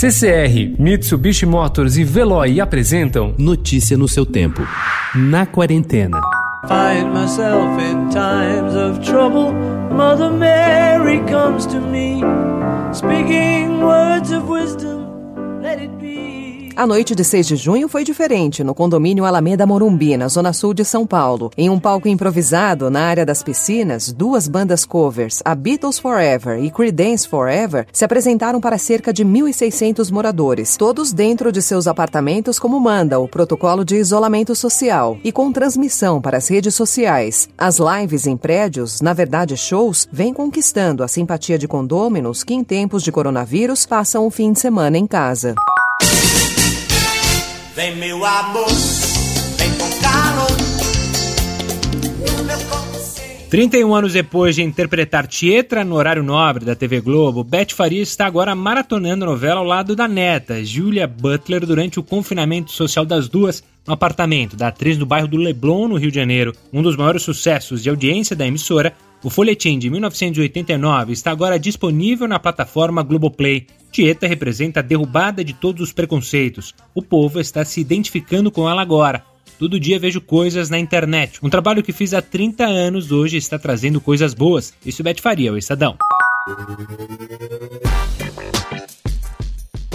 CCR, Mitsubishi Motors e Veloy apresentam Notícia no seu tempo. Na quarentena. Find myself in times of trouble. Mother Mary comes to me, speaking words of wisdom. Let it be. A noite de 6 de junho foi diferente no condomínio Alameda Morumbi, na zona sul de São Paulo. Em um palco improvisado na área das piscinas, duas bandas covers, a Beatles Forever e Creedence Forever, se apresentaram para cerca de 1.600 moradores, todos dentro de seus apartamentos como manda o protocolo de isolamento social e com transmissão para as redes sociais. As lives em prédios, na verdade shows, vêm conquistando a simpatia de condôminos que em tempos de coronavírus passam o fim de semana em casa. Vem meu amor, vem com calor. 31 anos depois de interpretar Tietra no horário nobre da TV Globo, Beth Faria está agora maratonando a novela ao lado da neta, Julia Butler, durante o confinamento social das duas no apartamento da atriz do bairro do Leblon, no Rio de Janeiro. Um dos maiores sucessos de audiência da emissora, o folhetim de 1989 está agora disponível na plataforma Globoplay. Tieta representa a derrubada de todos os preconceitos. O povo está se identificando com ela agora. Todo dia vejo coisas na internet. Um trabalho que fiz há 30 anos hoje está trazendo coisas boas. Isso Bete Faria, o Estadão.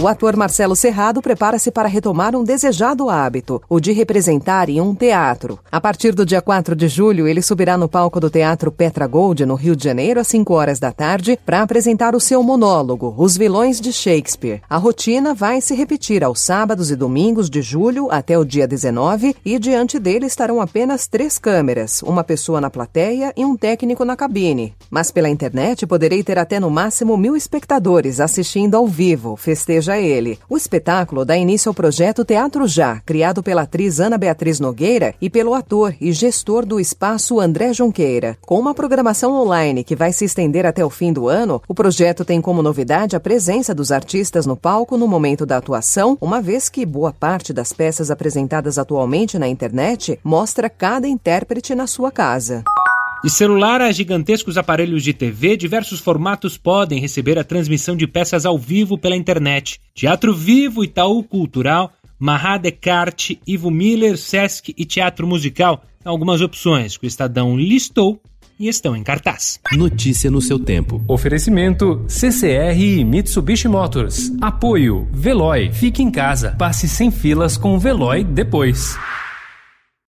O ator Marcelo Serrado prepara-se para retomar um desejado hábito, o de representar em um teatro. A partir do dia 4 de julho, ele subirá no palco do Teatro Petra Gold, no Rio de Janeiro, às 5 horas da tarde, para apresentar o seu monólogo, Os Vilões de Shakespeare. A rotina vai se repetir aos sábados e domingos de julho até o dia 19 e diante dele estarão apenas três câmeras, uma pessoa na plateia e um técnico na cabine. Mas pela internet poderei ter até no máximo mil espectadores assistindo ao vivo, festeja ele. O espetáculo dá início ao projeto Teatro Já, criado pela atriz Ana Beatriz Nogueira e pelo ator e gestor do espaço André Junqueira. Com uma programação online que vai se estender até o fim do ano, o projeto tem como novidade a presença dos artistas no palco no momento da atuação, uma vez que boa parte das peças apresentadas atualmente na internet mostra cada intérprete na sua casa. De celular a gigantescos aparelhos de TV, diversos formatos podem receber a transmissão de peças ao vivo pela internet. Teatro Vivo, Itaú Cultural, Marra Descartes, Ivo Miller, Sesc e Teatro Musical são algumas opções que o Estadão listou e estão em cartaz. Notícia no seu tempo. Oferecimento CCR e Mitsubishi Motors. Apoio Veloy. Fique em casa. Passe sem filas com o Veloy depois.